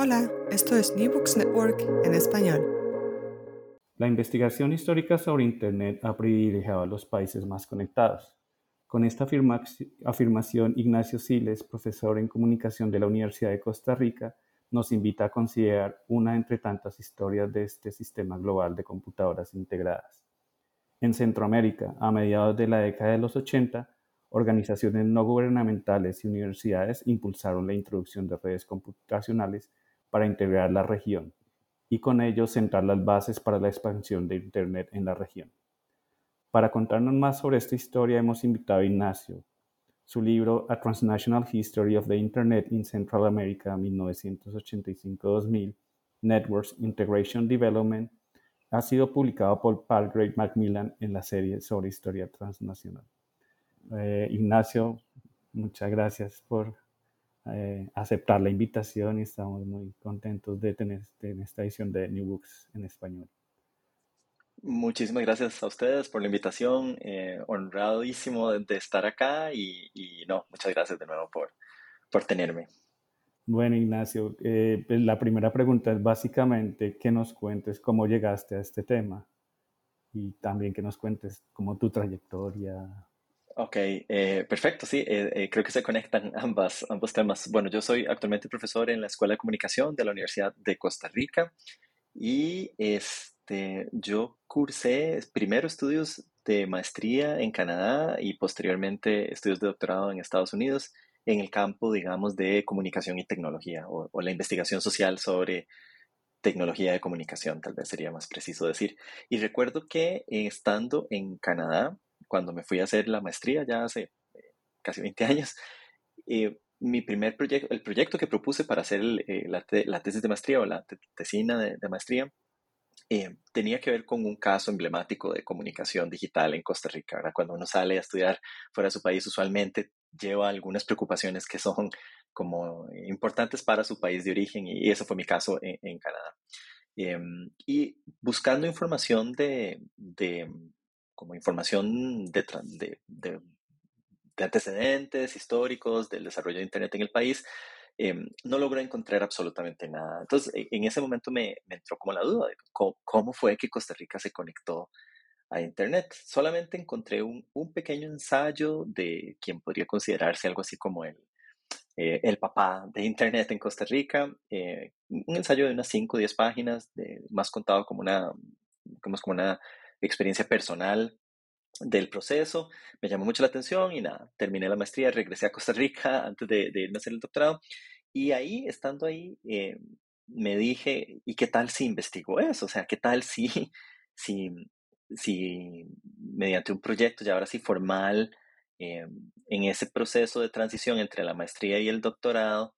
Hola, esto es New Books Network en español. La investigación histórica sobre Internet ha privilegiado a los países más conectados. Con esta afirma afirmación, Ignacio Siles, profesor en comunicación de la Universidad de Costa Rica, nos invita a considerar una entre tantas historias de este sistema global de computadoras integradas. En Centroamérica, a mediados de la década de los 80, organizaciones no gubernamentales y universidades impulsaron la introducción de redes computacionales para integrar la región y con ello sentar las bases para la expansión de Internet en la región. Para contarnos más sobre esta historia hemos invitado a Ignacio. Su libro A Transnational History of the Internet in Central America 1985-2000, Networks Integration Development, ha sido publicado por Palgrave Macmillan en la serie sobre historia transnacional. Eh, Ignacio, muchas gracias por eh, aceptar la invitación y estamos muy contentos de tener en esta edición de New Books en español. Muchísimas gracias a ustedes por la invitación, eh, honradísimo de, estar acá y, no, muchas gracias de nuevo por, por tenerme. Bueno, Ignacio, eh, pues la primera pregunta es básicamente que nos cuentes cómo llegaste a este tema y también que nos cuentes cómo tu trayectoria, Ok, eh, perfecto, sí, eh, eh, creo que se conectan ambas, ambos temas. Bueno, yo soy actualmente profesor en la Escuela de Comunicación de la Universidad de Costa Rica y este, yo cursé primero estudios de maestría en Canadá y posteriormente estudios de doctorado en Estados Unidos en el campo, digamos, de comunicación y tecnología o, o la investigación social sobre tecnología de comunicación, tal vez sería más preciso decir. Y recuerdo que estando en Canadá, cuando me fui a hacer la maestría, ya hace eh, casi 20 años, eh, mi primer proyecto, el proyecto que propuse para hacer eh, la, tesis de maestría o la tesina de, maestría, tenía que ver con un caso emblemático de comunicación digital en Costa Rica. Cuando uno sale a estudiar fuera de su país, usualmente lleva algunas preocupaciones que son como importantes para su país de origen y eso fue mi caso en, Canadá. Em, y buscando información de, como información de, de, antecedentes históricos del desarrollo de Internet en el país, em, no logré encontrar absolutamente nada. Entonces, e, en ese momento me, entró como la duda de cómo, fue que Costa Rica se conectó a Internet. Solamente encontré un, pequeño ensayo de quien podría considerarse algo así como el, eh, el papá de Internet en Costa Rica, eh, un ensayo de unas 5 o 10 páginas, de, más contado como una, como, como una experiencia personal del proceso, me llamó mucho la atención y nada, terminé la maestría, regresé a Costa Rica antes de, de irme a hacer el doctorado y ahí, estando ahí, eh, me dije, ¿y qué tal si investigo eso? O sea, ¿qué tal si, si, si mediante un proyecto ya ahora sí formal, eh, en ese proceso de transición entre la maestría y el doctorado,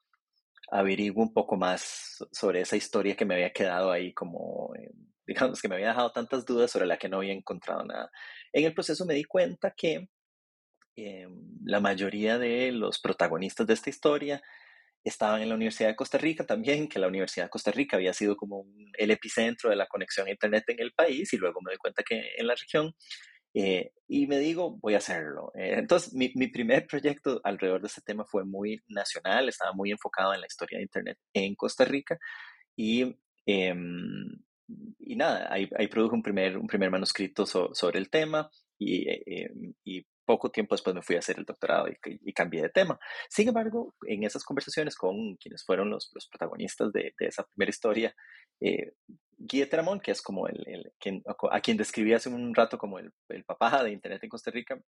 averiguo un poco más sobre esa historia que me había quedado ahí como... Eh, digamos que me había dejado tantas dudas sobre la que no había encontrado nada. En el proceso me di cuenta que eh, la mayoría de los protagonistas de esta historia estaban en la Universidad de Costa Rica también, que la Universidad de Costa Rica había sido como el epicentro de la conexión a Internet en el país y luego me di cuenta que en la región. Eh, y me digo, voy a hacerlo. Eh, entonces, mi, mi, primer proyecto alrededor de este tema fue muy nacional, estaba muy enfocado en la historia de Internet en Costa Rica y em, y nada, ahí, ahí, produjo un primer, un primer manuscrito sobre el tema y, eh, y, poco tiempo después me fui a hacer el doctorado y, cambié de tema. Sin embargo, en esas conversaciones con quienes fueron los, los protagonistas de, de, esa primera historia, eh, Guy Teramón, que es como el, el quien, a quien describí hace un rato como el, el papá de Internet en Costa Rica,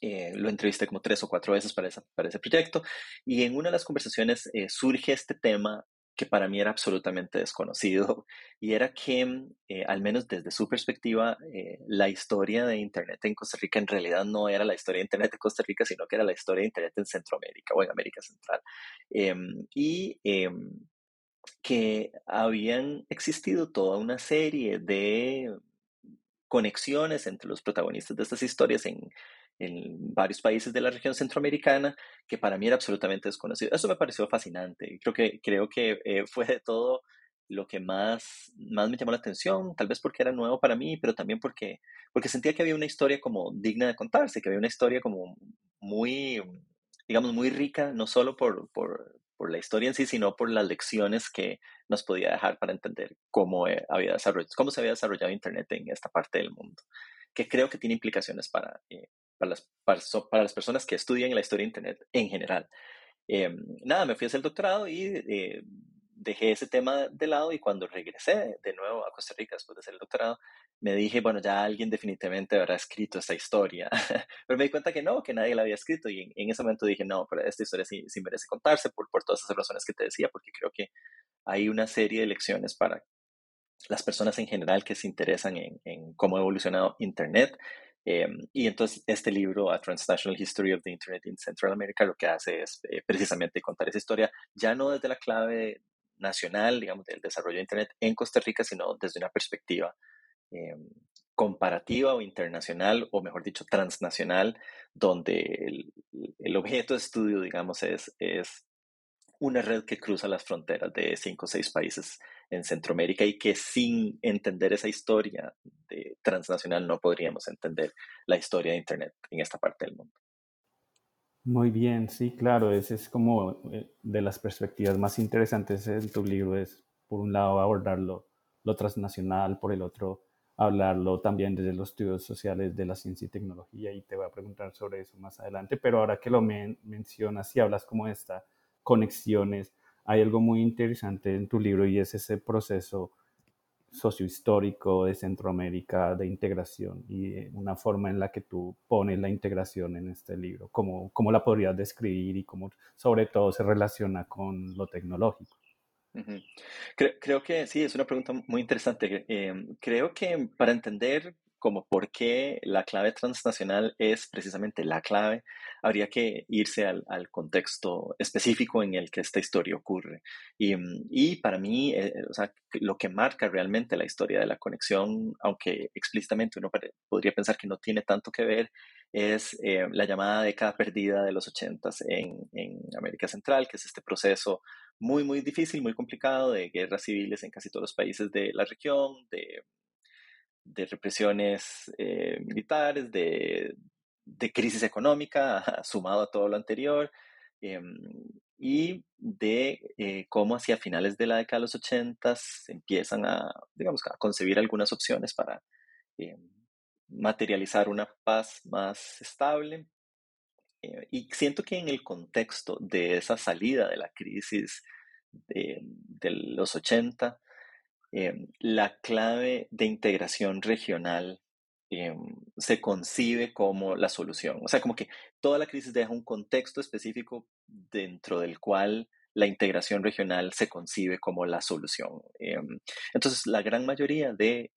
eh, lo entrevisté como tres o cuatro veces para, esa, para ese proyecto y en una de las conversaciones eh, surge este tema que para mí era absolutamente desconocido y era que, eh, al menos desde su perspectiva, la historia de Internet en Costa Rica en realidad no era la historia de Internet en Costa Rica, sino que era la historia de Internet en Centroamérica o en América Central. Em, y em, que habían existido toda una serie de conexiones entre los protagonistas de estas historias en, en varios países de la región centroamericana que para mí era absolutamente desconocido. Eso me pareció fascinante creo que, creo que eh, fue de todo lo que más, más me llamó la atención, tal vez porque era nuevo para mí, pero también porque, porque sentía que había una historia como digna de contarse, que había una historia como muy, digamos, muy rica, no solo por, por, por la historia en sí, sino por las lecciones que nos podía dejar para entender cómo, eh, había desarrollado, cómo se había desarrollado Internet en esta parte del mundo, que creo que tiene implicaciones para, eh, para las, para, las personas que estudian la historia de Internet en general. Em, nada, me fui a hacer el doctorado y eh, dejé ese tema de lado y cuando regresé de nuevo a Costa Rica después de hacer el doctorado, me dije, bueno, ya alguien definitivamente habrá escrito esta historia. pero me di cuenta que no, que nadie la había escrito y en, ese momento dije, no, pero esta historia sí, sí merece contarse por, por todas esas razones que te decía, porque creo que hay una serie de lecciones para las personas en general que se interesan en, en cómo ha evolucionado Internet Em, y entonces este libro, A Transnational History of the Internet in Central America, lo que hace es eh, precisamente contar esa historia, ya no desde la clave nacional, digamos, del desarrollo de Internet en Costa Rica, sino desde una perspectiva em, comparativa o internacional, o mejor dicho, transnacional, donde el, el, objeto de estudio, digamos, es, es una red que cruza las fronteras de cinco o seis países en Centroamérica y que sin entender esa historia de transnacional no podríamos entender la historia de Internet en esta parte del mundo. Muy bien, sí, claro, ese es como eh, de las perspectivas más interesantes en tu libro, es por un lado abordarlo lo transnacional, por el otro hablarlo también desde los estudios sociales de la ciencia y tecnología y te voy a preguntar sobre eso más adelante, pero ahora que lo mencionas y hablas como esta conexiones. Hay algo muy interesante en tu libro y es ese proceso sociohistórico de Centroamérica de integración y una forma en la que tú pones la integración en este libro, cómo, cómo la podrías describir y cómo sobre todo se relaciona con lo tecnológico. creo, que sí, es una pregunta muy interesante. Em, creo que para entender como por qué la clave transnacional es precisamente la clave, habría que irse al, contexto específico en el que esta historia ocurre. Y, mm, para mí, eh, o sea, lo que marca realmente la historia de la conexión, aunque explícitamente uno podría pensar que no tiene tanto que ver, es eh, la llamada década perdida de los ochentas en, en América Central, que es este proceso muy, muy difícil, muy complicado de guerras civiles en casi todos los países de la región, de de represiones eh, militares, de, crisis económica, sumado a todo lo anterior, em, y de eh, cómo hacia finales de la década de los 80 se empiezan a, digamos, a concebir algunas opciones para em, materializar una paz más estable. Eh, y siento que en el contexto de esa salida de la crisis de, de los 80, Em, la clave de integración regional em, se concibe como la solución. O sea, como que toda la crisis deja un contexto específico dentro del cual la integración regional se concibe como la solución. Em, entonces, la gran mayoría de,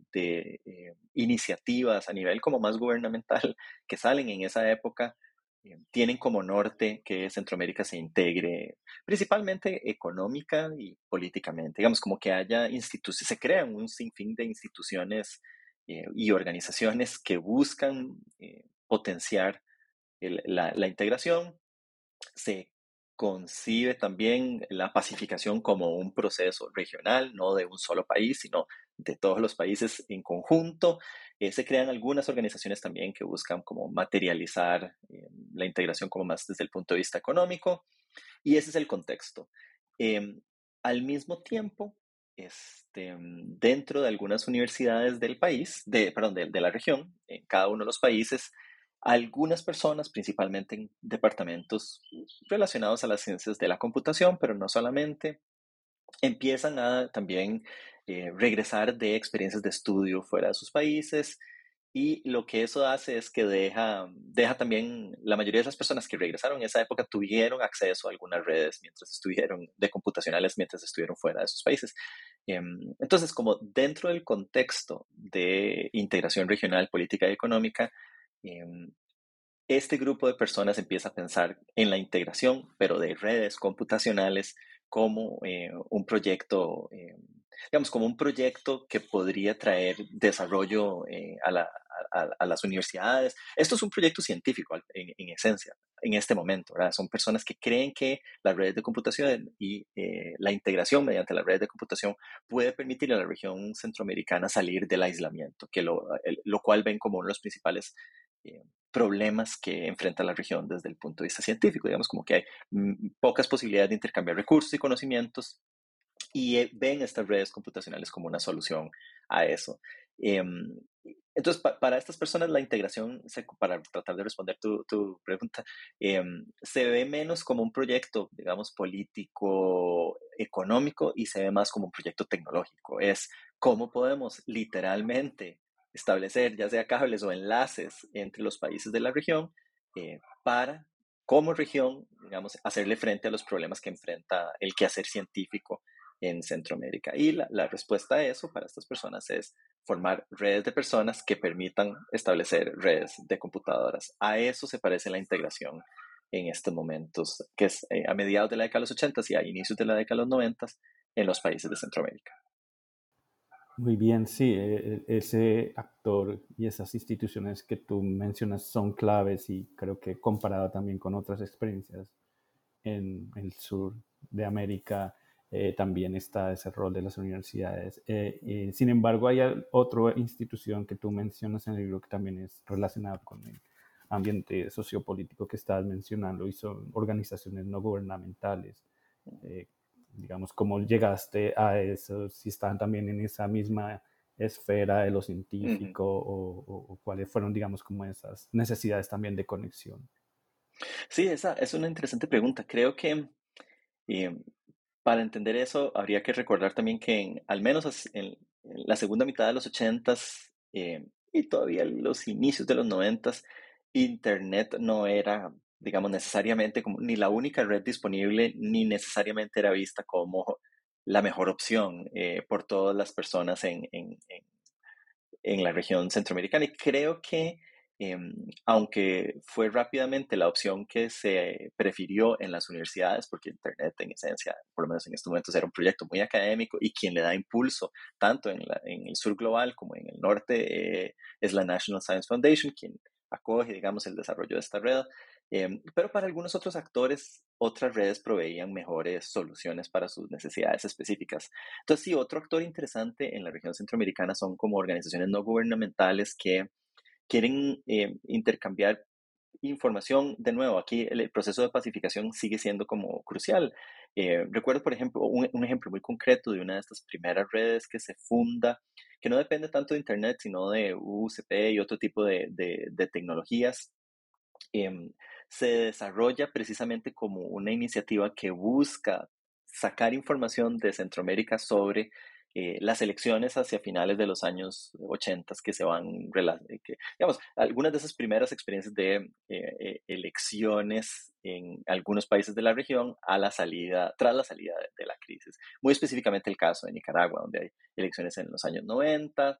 iniciativas a nivel como más gubernamental que salen en esa época tienen como norte que Centroamérica se integre principalmente económica y políticamente, digamos, como que haya instituciones, se crean un sinfín de instituciones eh, y organizaciones que buscan eh, potenciar la, integración, se concibe también la pacificación como un proceso regional, no de un solo país, sino de todos los países en conjunto. Eh, se crean algunas organizaciones también que buscan como materializar eh, la integración como más desde el punto de vista económico. Y ese es el contexto. Em, al mismo tiempo, este, dentro de algunas universidades del país, de, perdón, de, de la región, en cada uno de los países, algunas personas, principalmente en departamentos relacionados a las ciencias de la computación, pero no solamente, empiezan a también eh, regresar de experiencias de estudio fuera de sus países y lo que eso hace es que deja, deja también, la mayoría de las personas que regresaron en esa época tuvieron acceso a algunas redes mientras estuvieron, de computacionales mientras estuvieron fuera de sus países. Em, entonces, como dentro del contexto de integración regional, política y económica, em, este grupo de personas empieza a pensar en la integración, pero de redes computacionales como eh, un proyecto, em, digamos, como un proyecto que podría traer desarrollo eh, a, la, a, las universidades. Esto es un proyecto científico en, esencia, en este momento. ¿verdad? Son personas que creen que las redes de computación y eh, la integración mediante las redes de computación puede permitir a la región centroamericana salir del aislamiento, que lo, lo cual ven como uno de los principales eh, problemas que enfrenta la región desde el punto de vista científico. Digamos como que hay mm, pocas posibilidades de intercambiar recursos y conocimientos y eh, ven estas redes computacionales como una solución a eso. Em, entonces, para estas personas la integración, para tratar de responder tu, tu pregunta, em, se ve menos como un proyecto, digamos, político, económico y se ve más como un proyecto tecnológico. Es cómo podemos literalmente establecer ya sea cables o enlaces entre los países de la región eh, para, como región, digamos, hacerle frente a los problemas que enfrenta el quehacer científico en Centroamérica. Y la, la, respuesta a eso para estas personas es formar redes de personas que permitan establecer redes de computadoras. A eso se parece la integración en estos momentos, que es eh, a mediados de la década de los 80 y a inicios de la década de los 90 en los países de Centroamérica. Muy bien, sí, e, e, ese actor y esas instituciones que tú mencionas son claves y creo que comparado también con otras experiencias en el sur de América, eh, también está ese rol de las universidades. Eh, sin embargo, hay otra institución que tú mencionas en el libro que también es relacionada con el ambiente sociopolítico que estás mencionando y son organizaciones no gubernamentales. Eh, digamos, ¿cómo llegaste a eso? Si están también en esa misma esfera de lo científico o, cuáles fueron, digamos, como esas necesidades también de conexión. Sí, esa es una interesante pregunta. Creo que para entender eso, habría que recordar también que en, al menos en, la segunda mitad de los 80s eh, y todavía los inicios de los 90s, Internet no era, digamos, necesariamente como ni la única red disponible, ni necesariamente era vista como la mejor opción eh, por todas las personas en, en, en, la región centroamericana. Y creo que Em, aunque fue rápidamente la opción que se prefirió en las universidades, porque Internet en esencia, por lo menos en estos momentos, era un proyecto muy académico y quien le da impulso tanto en, el sur global como en el norte eh, es la National Science Foundation, quien acoge, digamos, el desarrollo de esta red. Em, pero para algunos otros actores, otras redes proveían mejores soluciones para sus necesidades específicas. Entonces, sí, otro actor interesante en la región centroamericana son como organizaciones no gubernamentales que quieren eh, intercambiar información. De nuevo, aquí el, proceso de pacificación sigue siendo como crucial. Eh, recuerdo, por ejemplo, un, ejemplo muy concreto de una de estas primeras redes que se funda, que no depende tanto de Internet, sino de UCP y otro tipo de, tecnologías. Em, se desarrolla precisamente como una iniciativa que busca sacar información de Centroamérica sobre eh, las elecciones hacia finales de los años 80 que se van, eh, que, digamos, algunas de esas primeras experiencias de eh, elecciones en algunos países de la región a la salida, tras la salida de, la crisis. Muy específicamente el caso de Nicaragua, donde hay elecciones en los años 90.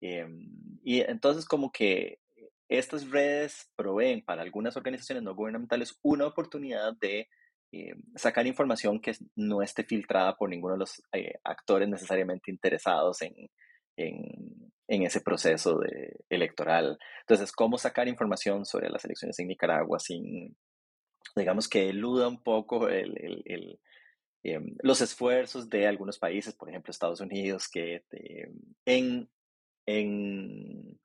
y entonces como que estas redes proveen para algunas organizaciones no gubernamentales una oportunidad de eh, sacar información que no esté filtrada por ninguno de los eh, actores necesariamente interesados en, en, ese proceso de, electoral. Entonces, ¿cómo sacar información sobre las elecciones en Nicaragua sin, digamos, que eluda un poco el, em, los esfuerzos de algunos países, por ejemplo, Estados Unidos, que en, en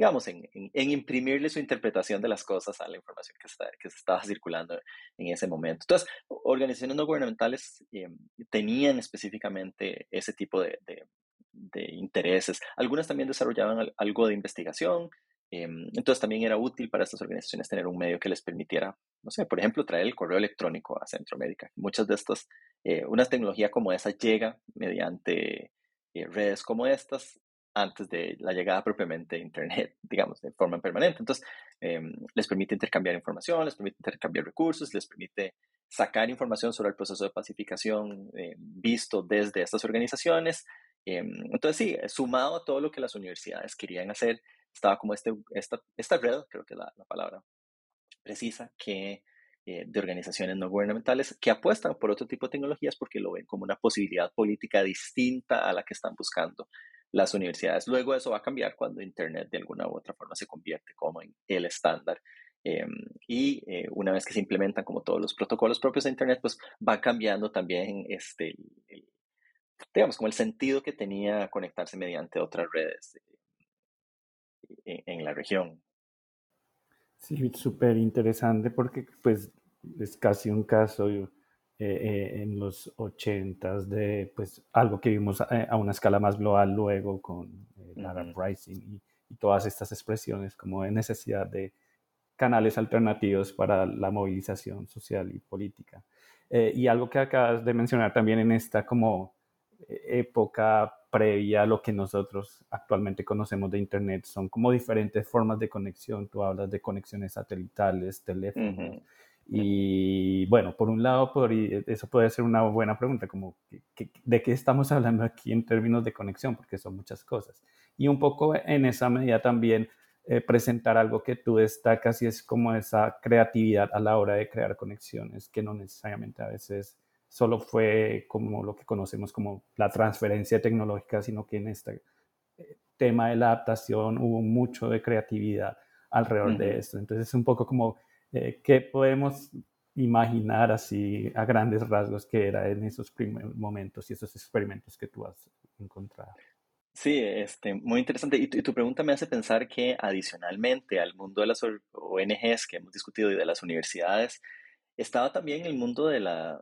digamos, en, en, imprimirle su interpretación de las cosas a la información que, está, que estaba circulando en ese momento. Entonces, organizaciones no gubernamentales eh, tenían específicamente ese tipo de, de, intereses. Algunas también desarrollaban algo de investigación, Em, entonces también era útil para estas organizaciones tener un medio que les permitiera, no sé, por ejemplo, traer el correo electrónico a Centroamérica. Muchas de estas, eh, una tecnología como esa llega mediante eh, redes como estas antes de la llegada propiamente de Internet, digamos, de forma permanente. Entonces, em, les permite intercambiar información, les permite intercambiar recursos, les permite sacar información sobre el proceso de pacificación eh, visto desde estas organizaciones. Em, entonces, sí, sumado a todo lo que las universidades querían hacer, estaba como este, esta, esta red, creo que es la, palabra precisa, que, eh, de organizaciones no gubernamentales que apuestan por otro tipo de tecnologías porque lo ven como una posibilidad política distinta a la que están buscando las universidades. Luego eso va a cambiar cuando Internet de alguna u otra forma se convierte como en el estándar. Em, y eh, una vez que se implementan como todos los protocolos propios de Internet, pues va cambiando también este, digamos, como el sentido que tenía conectarse mediante otras redes en, la región. Sí, súper interesante porque pues es casi un caso eh, eh, en los ochentas de pues algo que vimos a, una escala más global luego con el Arab Rising y, todas estas expresiones como de necesidad de canales alternativos para la movilización social y política. Eh, y algo que acabas de mencionar también en esta como época previa a lo que nosotros actualmente conocemos de Internet. Son como diferentes formas de conexión. Tú hablas de conexiones satelitales, teléfonos. Y bueno, por un lado, por, eso puede ser una buena pregunta, como de qué estamos hablando aquí en términos de conexión, porque son muchas cosas. Y un poco en esa medida también eh, presentar algo que tú destacas y es como esa creatividad a la hora de crear conexiones, que no necesariamente a veces solo fue como lo que conocemos como la transferencia tecnológica, sino que en este eh, tema de la adaptación hubo mucho de creatividad alrededor de esto. Entonces es un poco como, eh, ¿qué podemos imaginar así a grandes rasgos que era en esos primeros momentos y esos experimentos que tú has encontrado? Sí, este, muy interesante. Y tu, pregunta me hace pensar que adicionalmente al mundo de las ONGs que hemos discutido y de las universidades, estaba también el mundo de la,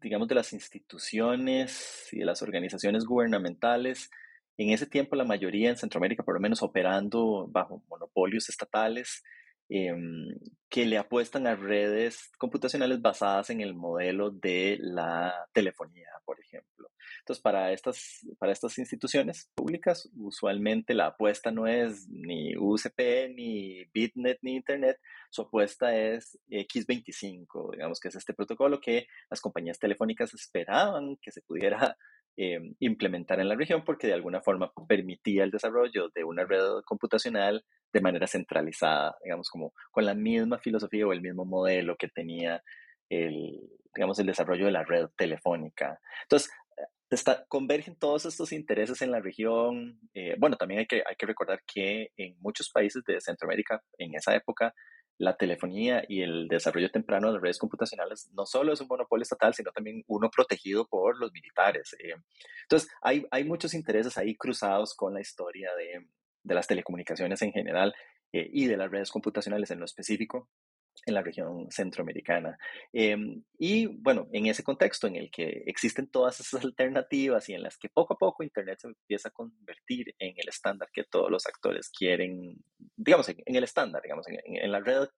digamos, de las instituciones y de las organizaciones gubernamentales. En ese tiempo, la mayoría en Centroamérica, por lo menos, operando bajo monopolios estatales, em, que le apuestan a redes computacionales basadas en el modelo de la telefonía, por ejemplo. Entonces, para estas, para estas instituciones públicas, usualmente la apuesta no es ni UCP, ni Bitnet, ni Internet, su apuesta es X25, digamos que es este protocolo que las compañías telefónicas esperaban que se pudiera em, implementar en la región porque de alguna forma permitía el desarrollo de una red computacional de manera centralizada, digamos, como con la misma filosofía o el mismo modelo que tenía el, digamos, el desarrollo de la red telefónica. Entonces, está, convergen todos estos intereses en la región. Eh, bueno, también hay que, hay que recordar que en muchos países de Centroamérica, en esa época, la telefonía y el desarrollo temprano de redes computacionales no solo es un monopolio estatal, sino también uno protegido por los militares. Eh. Entonces, hay, muchos intereses ahí cruzados con la historia de, de las telecomunicaciones en general eh, y de las redes computacionales en lo específico en la región centroamericana. Em, y bueno, en ese contexto en el que existen todas esas alternativas y en las que poco a poco Internet se empieza a convertir en el estándar que todos los actores quieren, digamos, en, el estándar, digamos, en, la red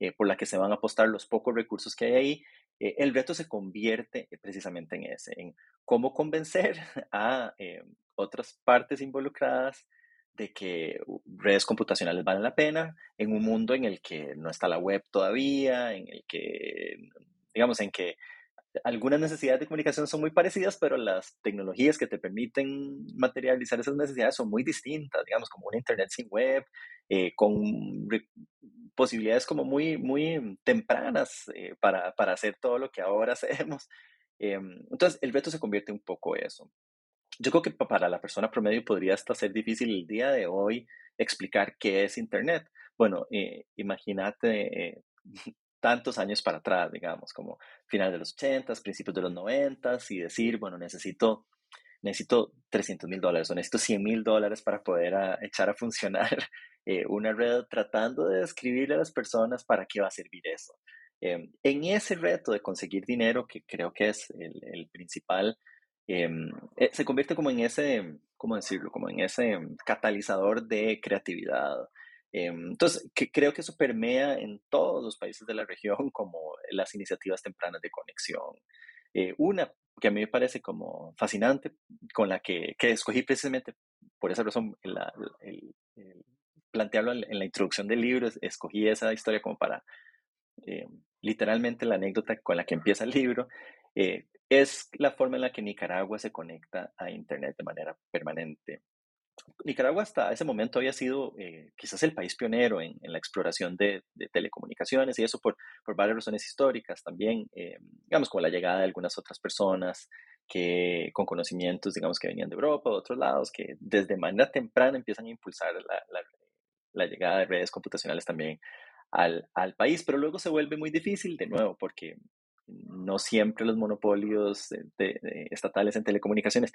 eh, por la que se van a apostar los pocos recursos que hay ahí, eh, el reto se convierte precisamente en ese, en cómo convencer a em, otras partes involucradas de que redes computacionales valen la pena en un mundo en el que no está la web todavía, en el que, digamos, en que algunas necesidades de comunicación son muy parecidas, pero las tecnologías que te permiten materializar esas necesidades son muy distintas, digamos, como un Internet sin web, eh, con posibilidades como muy, muy tempranas eh, para, para, hacer todo lo que ahora hacemos. Em, entonces, el reto se convierte un poco eso. Yo creo que para la persona promedio podría hasta ser difícil el día de hoy explicar qué es Internet. Bueno, eh, imagínate eh, tantos años para atrás, digamos, como final de los 80, principios de los 90 y decir, bueno, necesito, necesito 300 mil dólares o necesito 100 mil dólares para poder ah, echar a funcionar eh, una red tratando de describirle a las personas para qué va a servir eso. Em, en ese reto de conseguir dinero, que creo que es el, el principal eh, se convierte como en ese, ¿cómo decirlo? Como en ese catalizador de creatividad. Em, entonces, que creo que eso permea en todos los países de la región como las iniciativas tempranas de conexión. Eh, una que a mí me parece como fascinante, con la que, que escogí precisamente por esa razón el, plantearlo en, la introducción del libro, escogí esa historia como para eh, literalmente la anécdota con la que empieza el libro, eh, es la forma en la que Nicaragua se conecta a Internet de manera permanente. Nicaragua hasta ese momento había sido eh, quizás el país pionero en, la exploración de, telecomunicaciones y eso por, por varias razones históricas también, eh, digamos como la llegada de algunas otras personas que con conocimientos, digamos, que venían de Europa o de otros lados, que desde manera temprana empiezan a impulsar la, llegada de redes computacionales también al, país, pero luego se vuelve muy difícil de nuevo porque no siempre los monopolios estatales en telecomunicaciones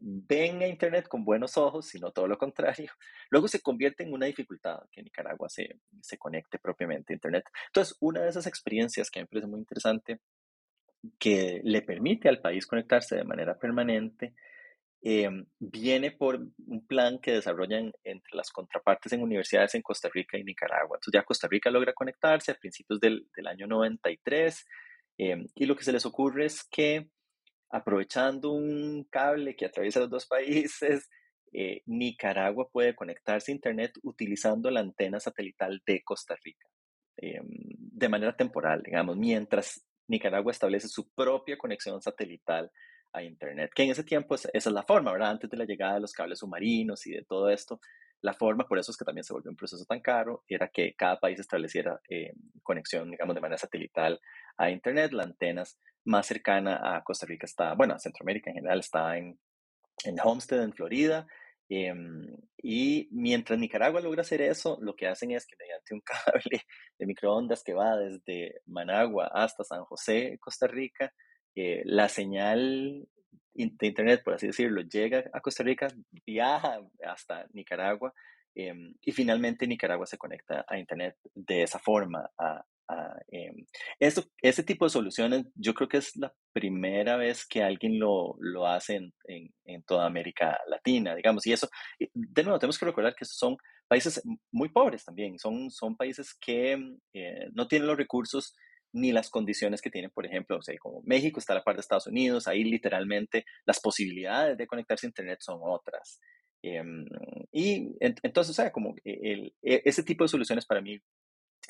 ven a Internet con buenos ojos, sino todo lo contrario. Luego se convierte en una dificultad que Nicaragua se, se conecte propiamente a Internet. Entonces, una de esas experiencias que me parece muy interesante, que le permite al país conectarse de manera permanente, em, viene por un plan que desarrollan entre las contrapartes en universidades en Costa Rica y Nicaragua. Entonces ya Costa Rica logra conectarse a principios del, del año 93 em, y lo que se les ocurre es que aprovechando un cable que atraviesa los dos países, eh, Nicaragua puede conectarse a Internet utilizando la antena satelital de Costa Rica em, de manera temporal, digamos, mientras Nicaragua establece su propia conexión satelital a Internet, que en ese tiempo esa es la forma, ¿verdad? Antes de la llegada de los cables submarinos y de todo esto, la forma, por eso es que también se volvió un proceso tan caro, era que cada país estableciera eh, conexión, digamos, de manera satelital a Internet. La antenas más cercana a Costa Rica está, bueno, a Centroamérica en general está en, en Homestead, en Florida. Em, y mientras Nicaragua logra hacer eso, lo que hacen es que mediante un cable de microondas que va desde Managua hasta San José, Costa Rica, eh, la señal de Internet, por así decirlo, llega a Costa Rica, viaja hasta Nicaragua em, y finalmente Nicaragua se conecta a Internet de esa forma a, eh, esto, este tipo de soluciones yo creo que es la primera vez que alguien lo, lo hace en, en, toda América Latina, digamos, y eso, de nuevo, tenemos que recordar que son países muy pobres también, son, son países que eh, no tienen los recursos ni las condiciones que tienen, por ejemplo, o sea, como México está a la par de Estados Unidos, ahí literalmente las posibilidades de conectarse a Internet son otras. Em, y entonces, o sea, como el, e, ese tipo de soluciones para mí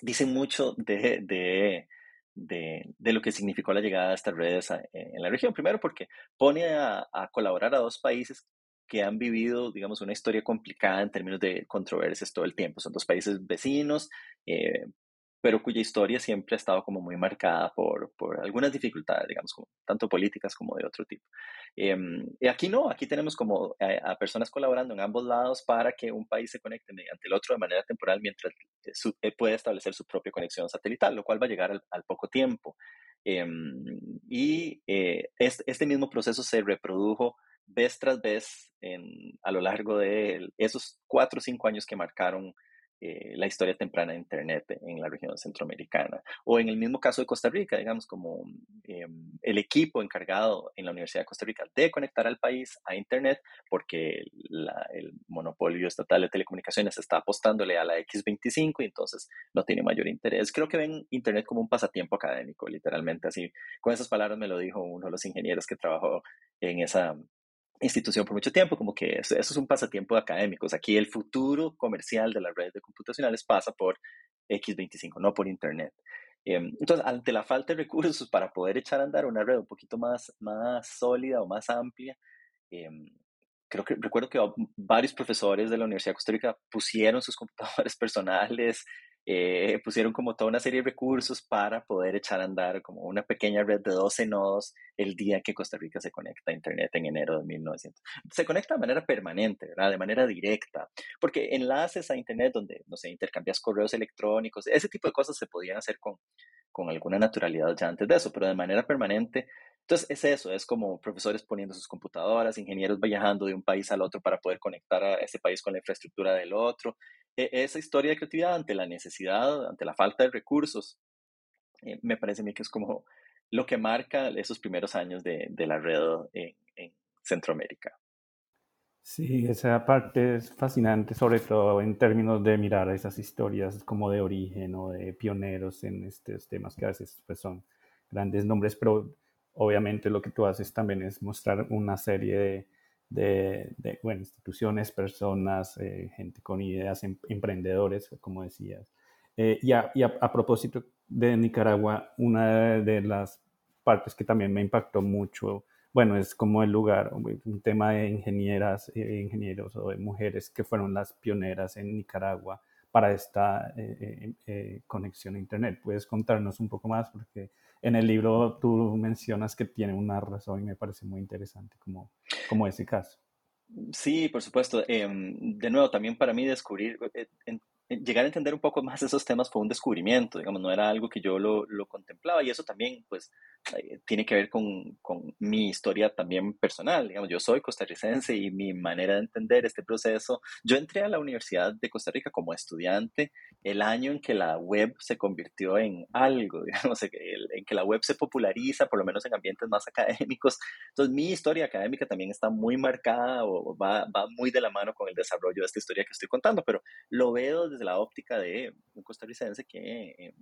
dicen mucho de, de, lo que significó la llegada de estas redes en la región. Primero porque pone a, a, colaborar a dos países que han vivido, digamos, una historia complicada en términos de controversias todo el tiempo. Son dos países vecinos, eh, pero cuya historia siempre ha estado como muy marcada por, por algunas dificultades, digamos, como, tanto políticas como de otro tipo. Em, y aquí no, aquí tenemos como a, personas colaborando en ambos lados para que un país se conecte mediante el otro de manera temporal mientras su, eh, puede establecer su propia conexión satelital, lo cual va a llegar al, poco tiempo. Em, y eh, este, este, mismo proceso se reprodujo vez tras vez en, a lo largo de esos cuatro o cinco años que marcaron eh, la historia temprana de Internet en la región centroamericana. O en el mismo caso de Costa Rica, digamos, como eh, el equipo encargado en la Universidad de Costa Rica de conectar al país a Internet, porque el monopolio estatal de telecomunicaciones está apostándole a la X25 y entonces no tiene mayor interés. Creo que ven Internet como un pasatiempo académico, literalmente así. Con esas palabras me lo dijo uno de los ingenieros que trabajó en esa institución por mucho tiempo, como que eso, es un pasatiempo de académicos. Aquí el futuro comercial de las redes de computacionales pasa por X25, no por Internet. Em, entonces, ante la falta de recursos para poder echar a andar una red un poquito más, más sólida o más amplia, em, creo que recuerdo que varios profesores de la Universidad de Costa Rica pusieron sus computadores personales eh, pusieron como toda una serie de recursos para poder echar a andar como una pequeña red de 12 nodos el día que Costa Rica se conecta a Internet en enero de 1900. Se conecta de manera permanente, ¿verdad? De manera directa, porque enlaces a Internet donde, no sé, intercambias correos electrónicos, ese tipo de cosas se podían hacer con, con alguna naturalidad ya antes de eso, pero de manera permanente entonces es eso, es como profesores poniendo sus computadoras, ingenieros viajando de un país al otro para poder conectar a ese país con la infraestructura del otro, esa historia de creatividad ante la necesidad, ante la falta de recursos, eh, me parece a mí que es como lo que marca esos primeros años de, la red en, Centroamérica. Sí, esa parte es fascinante, sobre todo en términos de mirar esas historias como de origen o de pioneros en estos temas que a veces pues, son grandes nombres, pero obviamente lo que tú haces también es mostrar una serie de, de, bueno, instituciones, personas, eh, gente con ideas, em, emprendedores, como decías. Eh, y, a, y a, propósito de Nicaragua, una de las partes que también me impactó mucho bueno, es como el lugar, un tema de ingenieras, eh, ingenieros o de mujeres que fueron las pioneras en Nicaragua para esta eh, eh, conexión a Internet. ¿Puedes contarnos un poco más? Porque en el libro tú mencionas que tiene una razón y me parece muy interesante como, como ese caso. Sí, por supuesto. Em, de nuevo, también para mí descubrir, llegar a entender un poco más esos temas fue un descubrimiento, digamos, no era algo que yo lo, lo contemplaba y eso también, pues, eh, tiene que ver con, con, mi historia también personal, digamos, yo soy costarricense y mi manera de entender este proceso, yo entré a la Universidad de Costa Rica como estudiante el año en que la web se convirtió en algo, digamos, en que la web se populariza, por lo menos en ambientes más académicos, entonces mi historia académica también está muy marcada o va, va muy de la mano con el desarrollo de esta historia que estoy contando, pero lo veo desde desde la óptica de un costarricense que, eh,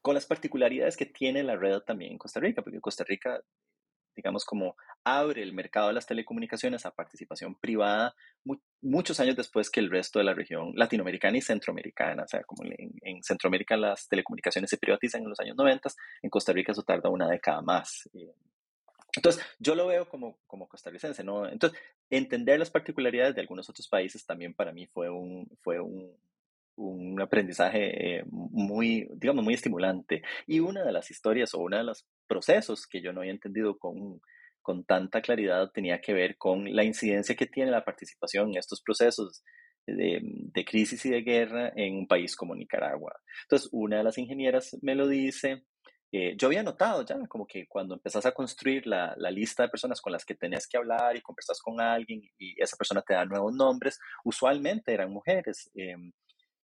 con las particularidades que tiene la red también en Costa Rica, porque Costa Rica, digamos, como abre el mercado de las telecomunicaciones a participación privada muchos años después que el resto de la región latinoamericana y centroamericana. O sea, como en, Centroamérica las telecomunicaciones se privatizan en los años 90, en Costa Rica eso tarda una década más. Eh. Entonces, yo lo veo como, como costarricense, ¿no? Entonces, entender las particularidades de algunos otros países también para mí fue un, fue un, un aprendizaje eh, muy, digamos, muy estimulante. Y una de las historias o uno de los procesos que yo no había entendido con, con tanta claridad tenía que ver con la incidencia que tiene la participación en estos procesos de, de, crisis y de guerra en un país como Nicaragua. Entonces, una de las ingenieras me lo dice. Eh, yo había notado ya como que cuando empezás a construir la, la, lista de personas con las que tenés que hablar y conversas con alguien y esa persona te da nuevos nombres, usualmente eran mujeres. Eh,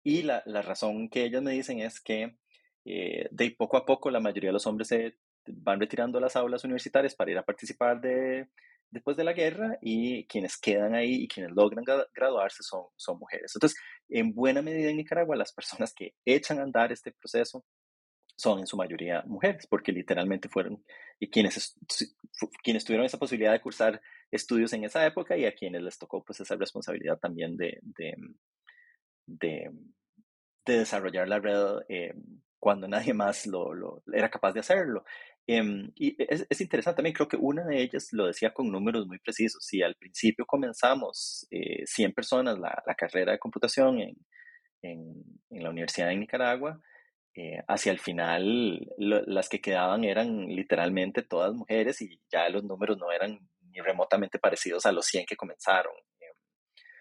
y la, la, razón que ellas me dicen es que eh, de poco a poco la mayoría de los hombres se van retirando a las aulas universitarias para ir a participar de, después de la guerra y quienes quedan ahí y quienes logran graduarse son, son mujeres. Entonces, en buena medida en Nicaragua, las personas que echan a andar este proceso son en su mayoría mujeres, porque literalmente fueron y quienes, quienes tuvieron esa posibilidad de cursar estudios en esa época y a quienes les tocó pues esa responsabilidad también de, de, de de desarrollar la red eh, cuando nadie más lo, era capaz de hacerlo. Eh, y es, es, interesante también, creo que una de ellas lo decía con números muy precisos. Si al principio comenzamos eh, 100 personas la, la, carrera de computación en, en, la Universidad de Nicaragua, eh, hacia el final las que quedaban eran literalmente todas mujeres y ya los números no eran ni remotamente parecidos a los 100 que comenzaron. Em,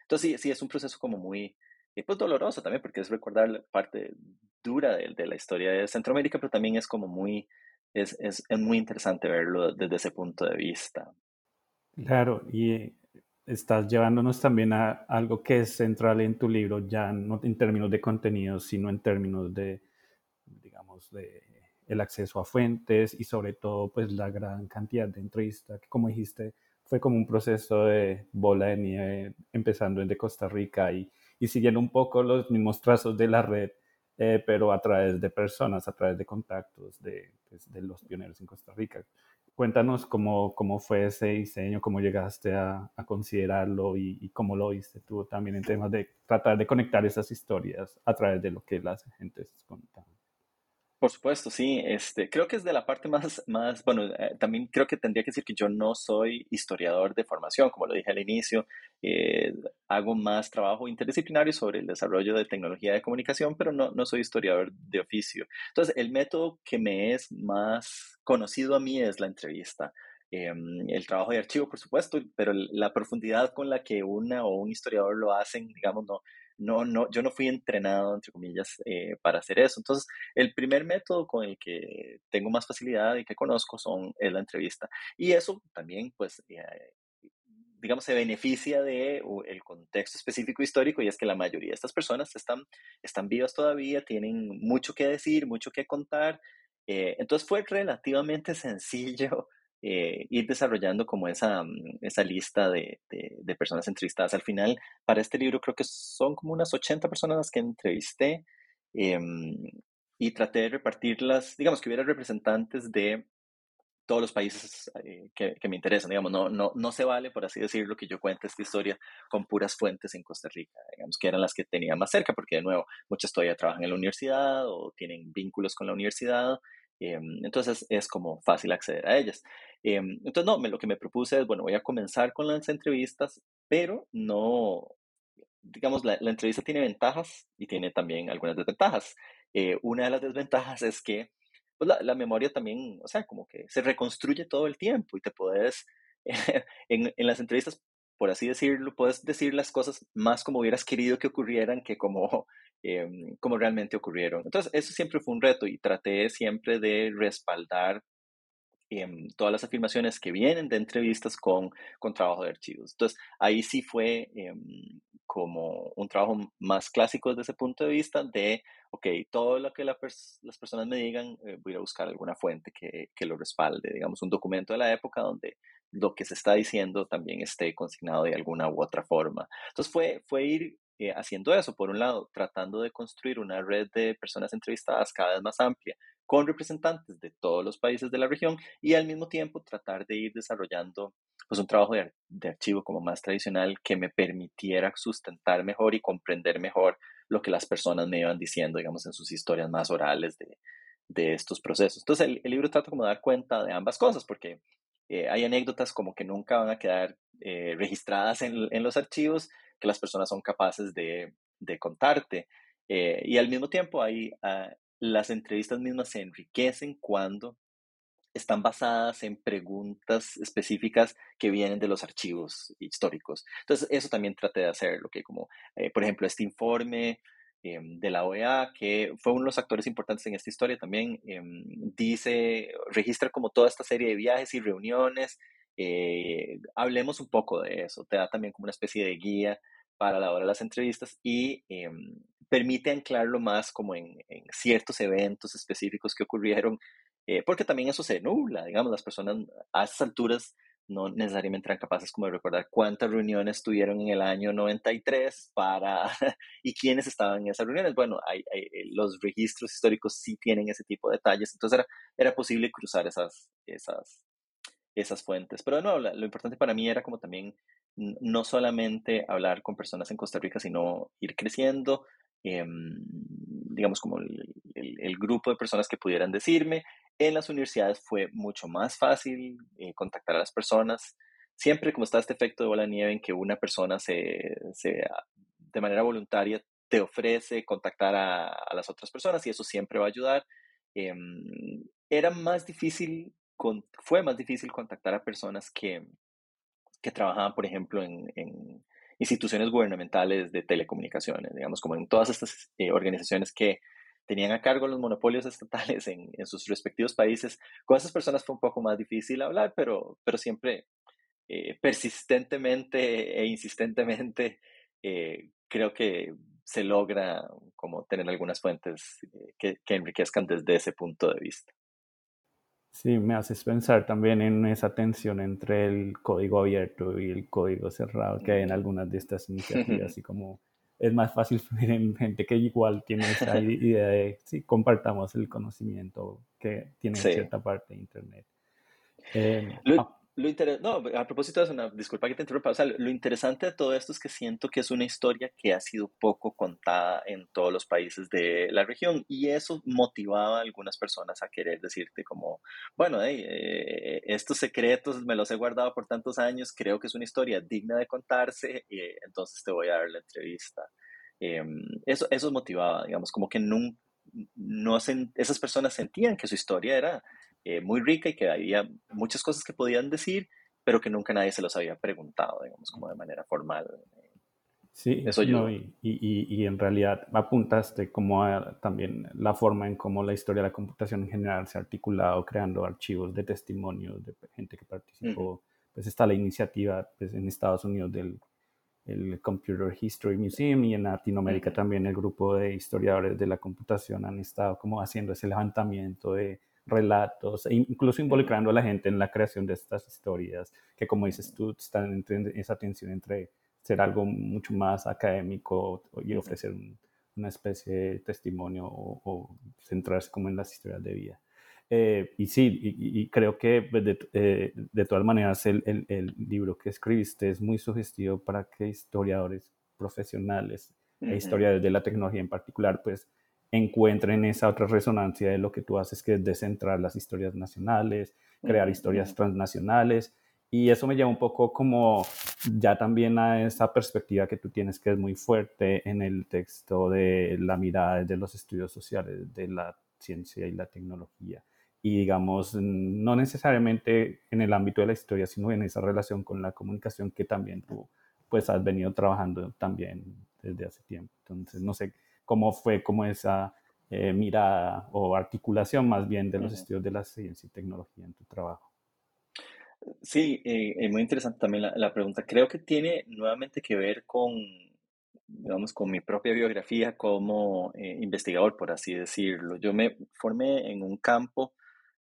entonces sí, sí, es un proceso como muy, y pues doloroso también, porque es recordar la parte dura de, de la historia de Centroamérica, pero también es como muy, es, es, es, muy interesante verlo desde ese punto de vista. Claro, y estás llevándonos también a algo que es central en tu libro, ya no en términos de contenido, sino en términos de, digamos, de el acceso a fuentes y sobre todo, pues la gran cantidad de entrevistas, que como dijiste, fue como un proceso de bola de nieve, empezando desde Costa Rica y y siguiendo un poco los mismos trazos de la red, eh, pero a través de personas, a través de contactos de, pues, de los pioneros en Costa Rica. Cuéntanos cómo, cómo fue ese diseño, cómo llegaste a, considerarlo y, y, cómo lo viste tú también en temas de tratar de conectar esas historias a través de lo que las gentes contan. Por supuesto, sí. Este, creo que es de la parte más, más bueno, eh, también creo que tendría que decir que yo no soy historiador de formación, como lo dije al inicio. Eh, hago más trabajo interdisciplinario sobre el desarrollo de tecnología de comunicación, pero no, no soy historiador de oficio. Entonces, el método que me es más conocido a mí es la entrevista. Eh, el trabajo de archivo, por supuesto, pero la profundidad con la que una o un historiador lo hacen, digamos, no, no, no, yo no fui entrenado, entre comillas, eh, para hacer eso. Entonces, el primer método con el que tengo más facilidad y que conozco son, es la entrevista. Y eso también, pues, eh, digamos, se beneficia de el contexto específico histórico y es que la mayoría de estas personas están, están vivas todavía, tienen mucho que decir, mucho que contar. Eh, entonces fue relativamente sencillo eh, ir desarrollando como esa, mm, esa lista de, de, personas entrevistadas. Al final, para este libro creo que son como unas 80 personas las que entrevisté em, y traté de repartirlas, digamos que hubiera representantes de todos los países eh, que, que, me interesan, digamos, no, no, no se vale, por así decirlo, que yo cuente esta historia con puras fuentes en Costa Rica, digamos, que eran las que tenía más cerca, porque de nuevo, muchas todavía trabajan en la universidad o tienen vínculos con la universidad, eh, entonces es como fácil acceder a ellas. Eh, entonces, no, me, lo que me propuse es, bueno, voy a comenzar con las entrevistas, pero no, digamos, la, la entrevista tiene ventajas y tiene también algunas desventajas. una de las desventajas es que pues la, memoria también, o sea, como que se reconstruye todo el tiempo y te puedes, en, en, las entrevistas, por así decirlo, puedes decir las cosas más como hubieras querido que ocurrieran que como, em, como realmente ocurrieron. Entonces, eso siempre fue un reto y traté siempre de respaldar em, todas las afirmaciones que vienen de entrevistas con, con trabajo de archivos. Entonces, ahí sí fue em, como un trabajo más clásico desde ese punto de vista de, ok, todo lo que las personas me digan, eh, voy a buscar alguna fuente que, que, lo respalde, digamos, un documento de la época donde lo que se está diciendo también esté consignado de alguna u otra forma. Entonces fue, fue ir eh, haciendo eso, por un lado, tratando de construir una red de personas entrevistadas cada vez más amplia, con representantes de todos los países de la región y al mismo tiempo tratar de ir desarrollando pues un trabajo de, de, archivo como más tradicional que me permitiera sustentar mejor y comprender mejor lo que las personas me iban diciendo, digamos, en sus historias más orales de, de estos procesos. Entonces, el, libro trata como de dar cuenta de ambas cosas, porque eh, hay anécdotas como que nunca van a quedar eh, registradas en, en, los archivos que las personas son capaces de, de contarte. Eh, y al mismo tiempo, hay, uh, las entrevistas mismas se enriquecen cuando están basadas en preguntas específicas que vienen de los archivos históricos. Entonces, eso también traté de hacer, lo que como, eh, por ejemplo, este informe eh, de la OEA, que fue uno de los actores importantes en esta historia también, eh, dice, registra como toda esta serie de viajes y reuniones. Hablemos un poco de eso, te da también como una especie de guía para la hora de las entrevistas y permite anclarlo más como en, en, ciertos eventos específicos que ocurrieron eh, porque también eso se nubla, digamos, las personas a esas alturas no necesariamente eran capaces como de recordar cuántas reuniones tuvieron en el año 93 para y quiénes estaban en esas reuniones. Bueno, hay, eh, los registros históricos sí tienen ese tipo de detalles, entonces era, era posible cruzar esas, esas, esas fuentes. Pero no, lo importante para mí era como también no solamente hablar con personas en Costa Rica, sino ir creciendo, Em, digamos, como el, grupo de personas que pudieran decirme. En las universidades fue mucho más fácil eh, contactar a las personas. Siempre como está este efecto de bola nieve en que una persona se, se, de manera voluntaria te ofrece contactar a, las otras personas y eso siempre va a ayudar. Eh, era más difícil, con, fue más difícil contactar a personas que, que trabajaban, por ejemplo, en, en instituciones gubernamentales de telecomunicaciones, digamos, como en todas estas eh, organizaciones que tenían a cargo los monopolios estatales en, en, sus respectivos países. Con esas personas fue un poco más difícil hablar, pero, pero siempre eh, persistentemente e insistentemente eh, creo que se logra como tener algunas fuentes eh, que, que enriquezcan desde ese punto de vista. Sí, me haces pensar también en esa tensión entre el código abierto y el código cerrado que hay en algunas de estas iniciativas y como es más fácil en gente que igual tiene esa idea de, sí, compartamos el conocimiento que tiene cierta parte de Internet. Eh, ah, lo no, a propósito de eso, una, disculpa que te interrumpa, o sea, lo interesante de todo esto es que siento que es una historia que ha sido poco contada en todos los países de la región y eso motivaba a algunas personas a querer decirte como, bueno, eh, estos secretos me los he guardado por tantos años, creo que es una historia digna de contarse, y entonces te voy a dar la entrevista. Em, eso, eso motivaba, digamos, como que no, no esas personas sentían que su historia era eh, muy rica y que había muchas cosas que podían decir, pero que nunca nadie se los había preguntado, digamos, como de manera formal. Sí, eso yo. y, y, y, en realidad apuntaste como a, también la forma en cómo la historia de la computación en general se ha articulado creando archivos de testimonios de gente que participó. Pues está la iniciativa pues, en Estados Unidos del el Computer History Museum y en Latinoamérica también el grupo de historiadores de la computación han estado como haciendo ese levantamiento de relatos, e incluso involucrando a la gente en la creación de estas historias, que como dices tú, están en esa tensión entre ser algo mucho más académico y ofrecer una especie de testimonio o, centrarse como en las historias de vida. Eh, y sí, y, creo que pues, de, eh, de, todas maneras el, el, el, libro que escribiste es muy sugestivo para que historiadores profesionales e historiadores de la tecnología en particular pues encuentren esa otra resonancia de lo que tú haces, que es descentrar las historias nacionales, crear historias transnacionales. Y eso me lleva un poco como ya también a esa perspectiva que tú tienes que es muy fuerte en el texto de la mirada de los estudios sociales de la ciencia y la tecnología. Y digamos, no necesariamente en el ámbito de la historia, sino en esa relación con la comunicación que también tú pues has venido trabajando también desde hace tiempo. Entonces, no sé, cómo fue como esa eh, mirada o articulación más bien de los estudios de la ciencia y tecnología en tu trabajo. Sí, eh, es muy interesante también la, pregunta. Creo que tiene nuevamente que ver con, digamos, con mi propia biografía como eh, investigador, por así decirlo. Yo me formé en un campo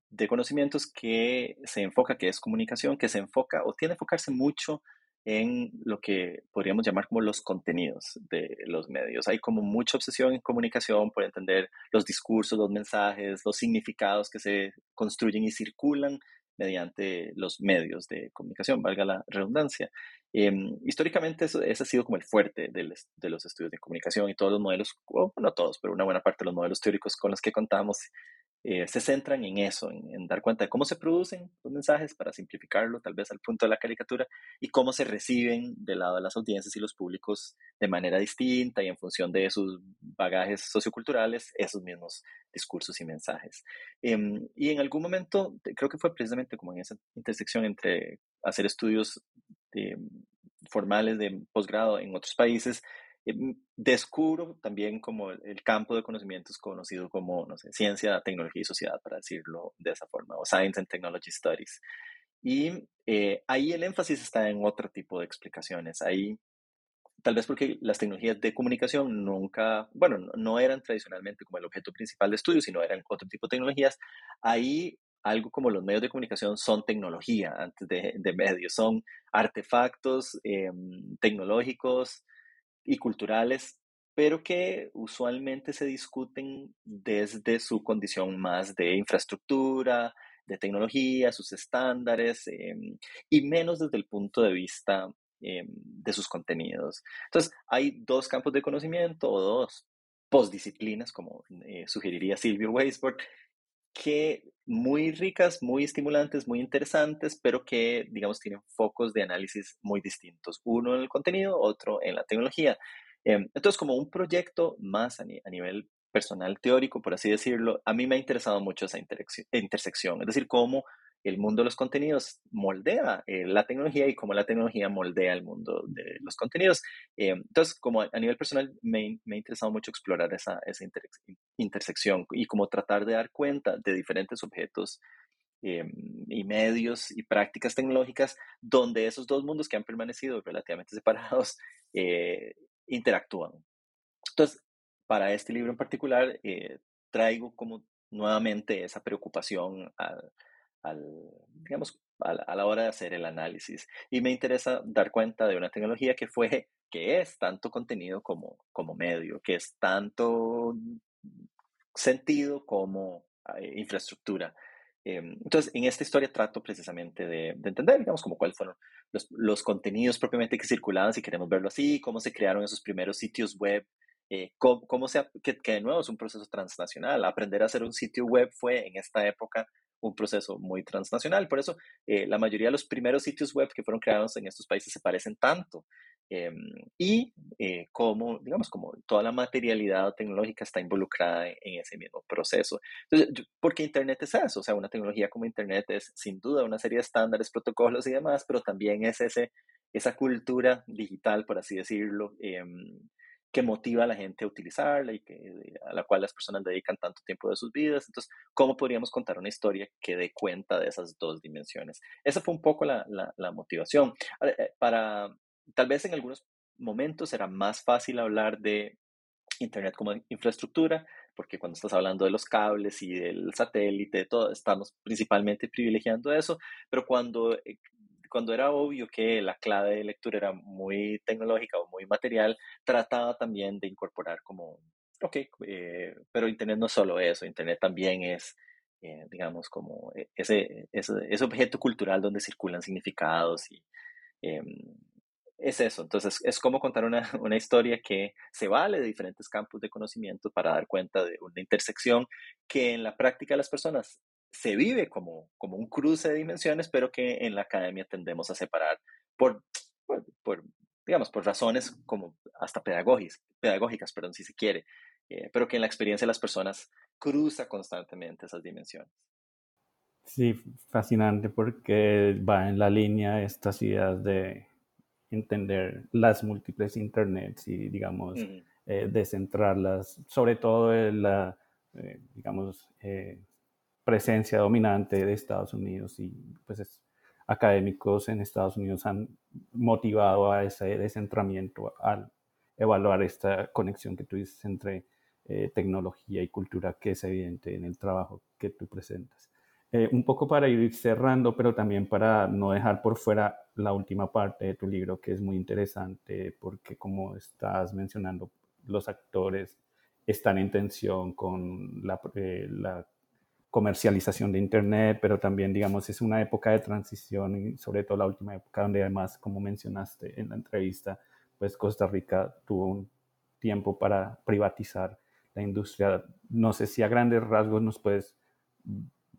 de conocimientos que se enfoca, que es comunicación, que se enfoca o tiene que enfocarse mucho en lo que podríamos llamar como los contenidos de los medios. Hay como mucha obsesión en comunicación por entender los discursos, los mensajes, los significados que se construyen y circulan mediante los medios de comunicación, valga la redundancia. Em, históricamente eso, ese ha sido como el fuerte de, de, los estudios de comunicación y todos los modelos, bueno, no todos, pero una buena parte de los modelos teóricos con los que contamos eh, se centran en eso, en, dar cuenta de cómo se producen los mensajes para simplificarlo tal vez al punto de la caricatura y cómo se reciben del lado de las audiencias y los públicos de manera distinta y en función de sus bagajes socioculturales, esos mismos discursos y mensajes. Em, y en algún momento, creo que fue precisamente como en esa intersección entre hacer estudios formales de posgrado en otros países, Em, descubro también como el campo de conocimientos conocido como, no sé, ciencia, tecnología y sociedad, para decirlo de esa forma, o Science and Technology Studies. Y eh, ahí el énfasis está en otro tipo de explicaciones. Ahí, tal vez porque las tecnologías de comunicación nunca, bueno, no, eran tradicionalmente como el objeto principal de estudio, sino eran otro tipo de tecnologías. Ahí algo como los medios de comunicación son tecnología antes de, de medios, son artefactos em, tecnológicos y culturales, pero que usualmente se discuten desde su condición más de infraestructura, de tecnología, sus estándares, em, y menos desde el punto de vista em, de sus contenidos. Entonces, hay dos campos de conocimiento o dos postdisciplinas, como eh, sugeriría Silvio Weisberg, que muy ricas, muy estimulantes, muy interesantes, pero que, digamos, tienen focos de análisis muy distintos. Uno en el contenido, otro en la tecnología. Em, entonces, como un proyecto más a, nivel personal teórico, por así decirlo, a mí me ha interesado mucho esa intersección, es decir, cómo el mundo de los contenidos moldea eh, la tecnología y cómo la tecnología moldea el mundo de los contenidos. Eh, entonces, como a, nivel personal, me, me, ha interesado mucho explorar esa, esa intersección y como tratar de dar cuenta de diferentes objetos eh, y medios y prácticas tecnológicas donde esos dos mundos que han permanecido relativamente separados interactúan. Entonces, para este libro en particular, traigo como nuevamente esa preocupación al al, digamos, a la, hora de hacer el análisis. Y me interesa dar cuenta de una tecnología que fue, que es tanto contenido como, como medio, que es tanto sentido como eh, infraestructura. Em, entonces, en esta historia trato precisamente de, entender, digamos, como cuáles fueron los, los, contenidos propiamente que circulaban, si queremos verlo así, cómo se crearon esos primeros sitios web, eh, cómo, cómo, se, que, que, de nuevo es un proceso transnacional. Aprender a hacer un sitio web fue en esta época un proceso muy transnacional. Por eso eh, la mayoría de los primeros sitios web que fueron creados en estos países se parecen tanto. Em, y eh, como, digamos, como toda la materialidad tecnológica está involucrada en, ese mismo proceso. Entonces, porque Internet es eso, o sea, una tecnología como Internet es sin duda una serie de estándares, protocolos y demás, pero también es ese, esa cultura digital, por así decirlo, em, que motiva a la gente a utilizarla y a la cual las personas dedican tanto tiempo de sus vidas. Entonces, ¿cómo podríamos contar una historia que dé cuenta de esas dos dimensiones? Esa fue un poco la, motivación. Eh, para, tal vez en algunos momentos era más fácil hablar de Internet como infraestructura, porque cuando estás hablando de los cables y del satélite, todo, estamos principalmente privilegiando eso, pero cuando, eh, cuando era obvio que la clave de lectura era muy tecnológica o muy material, trataba también de incorporar como, ok, eh, pero Internet no es solo eso, Internet también es, eh, digamos, como ese, ese, ese, objeto cultural donde circulan significados y em, es eso. Entonces, es como contar una, una, historia que se vale de diferentes campos de conocimiento para dar cuenta de una intersección que en la práctica las personas se vive como, como un cruce de dimensiones, pero que en la academia tendemos a separar por, por, digamos, por razones como hasta pedagógicas, pedagógicas perdón, si se quiere, eh, pero que en la experiencia de las personas cruza constantemente esas dimensiones. Sí, fascinante porque va en la línea estas ideas de entender las múltiples internets y, digamos, eh, descentrarlas, sobre todo en la, eh, digamos, eh, presencia dominante de Estados Unidos y, pues, académicos en Estados Unidos han motivado a ese descentramiento al evaluar esta conexión que tú dices entre tecnología y cultura que es evidente en el trabajo que tú presentas. Eh, un poco para ir cerrando, pero también para no dejar por fuera la última parte de tu libro, que es muy interesante, porque como estás mencionando, los actores están en tensión con la, eh, la comercialización de Internet, pero también, digamos, es una época de transición y sobre todo la última época donde además, como mencionaste en la entrevista, pues Costa Rica tuvo un tiempo para privatizar la industria. No sé si a grandes rasgos nos puedes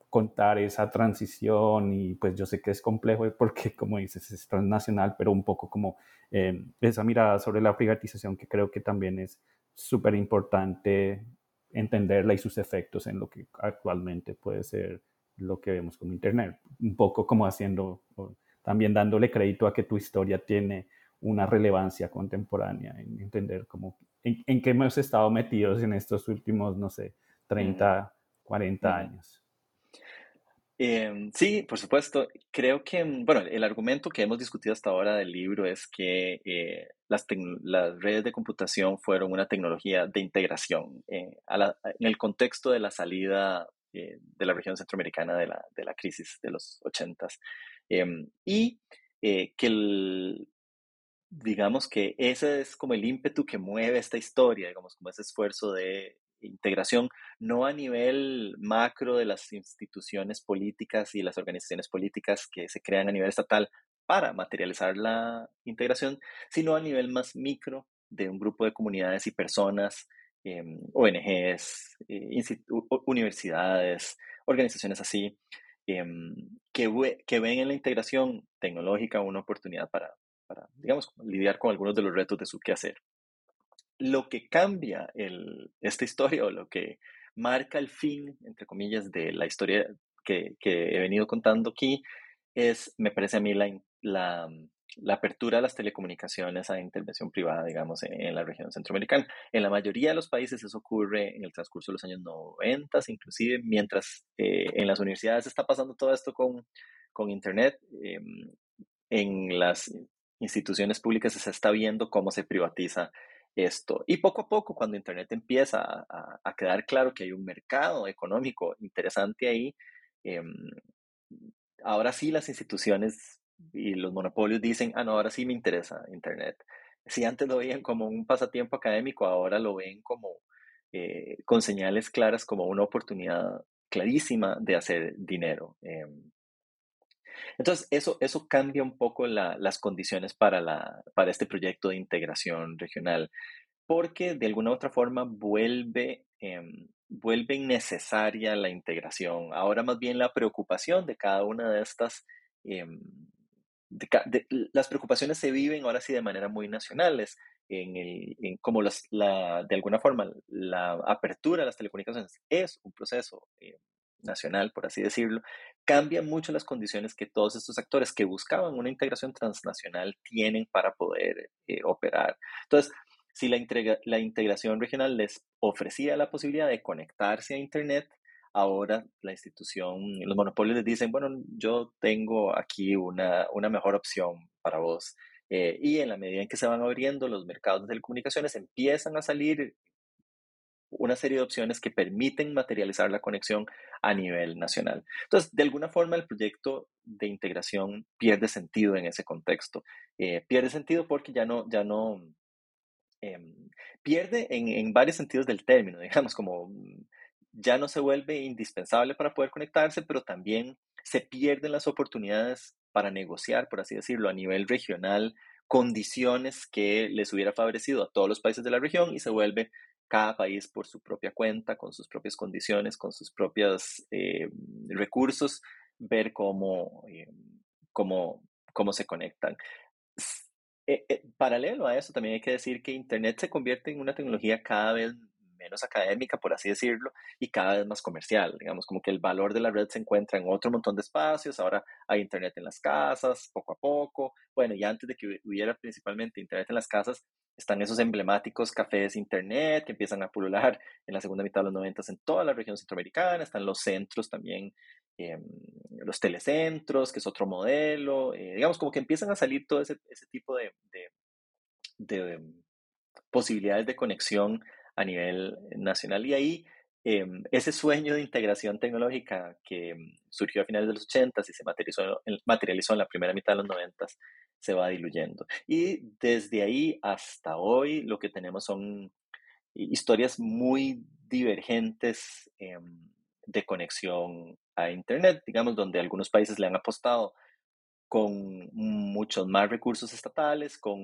contar esa transición y pues yo sé que es complejo porque como dices es transnacional, pero un poco como eh, esa mirada sobre la privatización que creo que también es súper importante entenderla y sus efectos en lo que actualmente puede ser lo que vemos como Internet. Un poco como haciendo, también dándole crédito a que tu historia tiene una relevancia contemporánea, en entender cómo, en, en qué hemos estado metidos en estos últimos, no sé, 30, 40 años. Em, sí, por supuesto. Creo que, mm, bueno, el argumento que hemos discutido hasta ahora del libro es que eh, las, las, redes de computación fueron una tecnología de integración eh, en el contexto de la salida eh, de la región centroamericana de la, de la crisis de los ochentas. Em, y que el, digamos que ese es como el ímpetu que mueve esta historia, digamos, como ese esfuerzo de integración, no a nivel macro de las instituciones políticas y las organizaciones políticas que se crean a nivel estatal para materializar la integración, sino a nivel más micro de un grupo de comunidades y personas, em, ONGs, eh, universidades, organizaciones así, em, que, que, ven en la integración tecnológica una oportunidad para, para, digamos, lidiar con algunos de los retos de su quehacer lo que cambia esta historia o lo que marca el fin, entre comillas, de la historia que, he venido contando aquí es, me parece a mí, la, apertura de las telecomunicaciones a intervención privada, digamos, en, la región centroamericana. En la mayoría de los países eso ocurre en el transcurso de los años 90, inclusive, mientras eh, en las universidades está pasando todo esto con, con Internet. Em, en las instituciones públicas se está viendo cómo se privatiza esto. Y poco a poco, cuando Internet empieza a, quedar claro que hay un mercado económico interesante ahí, em, ahora sí las instituciones y los monopolios dicen, ah, no, ahora sí me interesa Internet. Si antes lo veían como un pasatiempo académico, ahora lo ven como eh, con señales claras como una oportunidad clarísima de hacer dinero. Em, entonces, eso, eso cambia un poco las condiciones para, para este proyecto de integración regional, porque de alguna otra forma vuelve, em, vuelve innecesaria la integración. Ahora más bien la preocupación de cada una de estas... Em, las preocupaciones se viven ahora sí de manera muy nacionales, en el, como las, la, de alguna forma la apertura de las telecomunicaciones es un proceso eh, nacional, por así decirlo, cambia mucho las condiciones que todos estos actores que buscaban una integración transnacional tienen para poder eh, operar. Entonces, si la, la integración regional les ofrecía la posibilidad de conectarse a Internet, ahora la institución, los monopolios les dicen, bueno, yo tengo aquí una, una mejor opción para vos. Eh, y en la medida en que se van abriendo los mercados de telecomunicaciones, empiezan a salir una serie de opciones que permiten materializar la conexión a nivel nacional. Entonces, de alguna forma, el proyecto de integración pierde sentido en ese contexto. Eh, pierde sentido porque ya no, ya no, em, pierde en, en, varios sentidos del término, digamos, como ya no se vuelve indispensable para poder conectarse, pero también se pierden las oportunidades para negociar, por así decirlo, a nivel regional, condiciones que les hubiera favorecido a todos los países de la región y se vuelve cada país por su propia cuenta, con sus propias condiciones, con sus propios eh, recursos, ver cómo, eh, cómo, cómo se conectan. Eh, paralelo a eso, también hay que decir que Internet se convierte en una tecnología cada vez menos académica, por así decirlo, y cada vez más comercial. Digamos, como que el valor de la red se encuentra en otro montón de espacios. Ahora hay Internet en las casas, poco a poco. Bueno, y antes de que hubiera principalmente Internet en las casas, están esos emblemáticos cafés Internet que empiezan a pulular en la segunda mitad de los 90 en toda la región centroamericana. Están los centros también. Em, los telecentros, que es otro modelo, eh, digamos como que empiezan a salir todo ese, tipo de, de posibilidades de conexión a nivel nacional. Y ahí em, ese sueño de integración tecnológica que surgió a finales de los 80 y se materializó, materializó en la primera mitad de los 90 se va diluyendo. Y desde ahí hasta hoy lo que tenemos son historias muy divergentes em, de conexión a Internet, digamos, donde algunos países le han apostado con muchos más recursos estatales, con,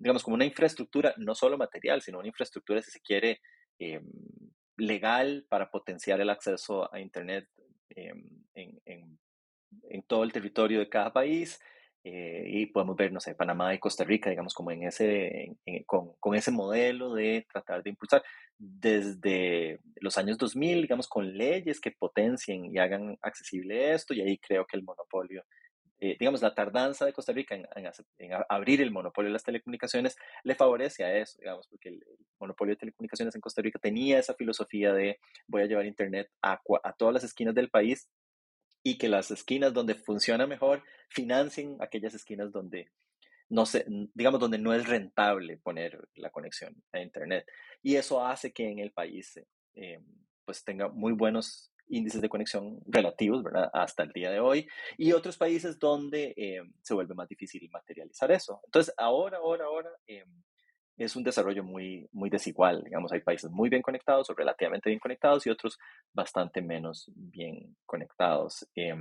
digamos, como una infraestructura, no solo material, sino una infraestructura, si se quiere, eh, legal para potenciar el acceso a Internet eh, en, en, en, todo el territorio de cada país. Eh, y podemos ver, no sé, Panamá y Costa Rica, digamos, como en ese, con, con, ese modelo de tratar de impulsar desde los años 2000, digamos, con leyes que potencien y hagan accesible esto, y ahí creo que el monopolio eh, digamos, la tardanza de Costa Rica en, abrir el monopolio de las telecomunicaciones le favorece a eso, digamos, porque el, monopolio de telecomunicaciones en Costa Rica tenía esa filosofía de voy a llevar Internet a, todas las esquinas del país y que las esquinas donde funciona mejor financien aquellas esquinas donde no se, digamos, donde no es rentable poner la conexión a Internet. Y eso hace que en el país eh, pues tenga muy buenos índices de conexión relativos, ¿verdad? Hasta el día de hoy, y otros países donde eh, se vuelve más difícil materializar eso. Entonces, ahora, ahora, ahora, eh, es un desarrollo muy, muy desigual. Digamos, hay países muy bien conectados o relativamente bien conectados y otros bastante menos bien conectados, eh,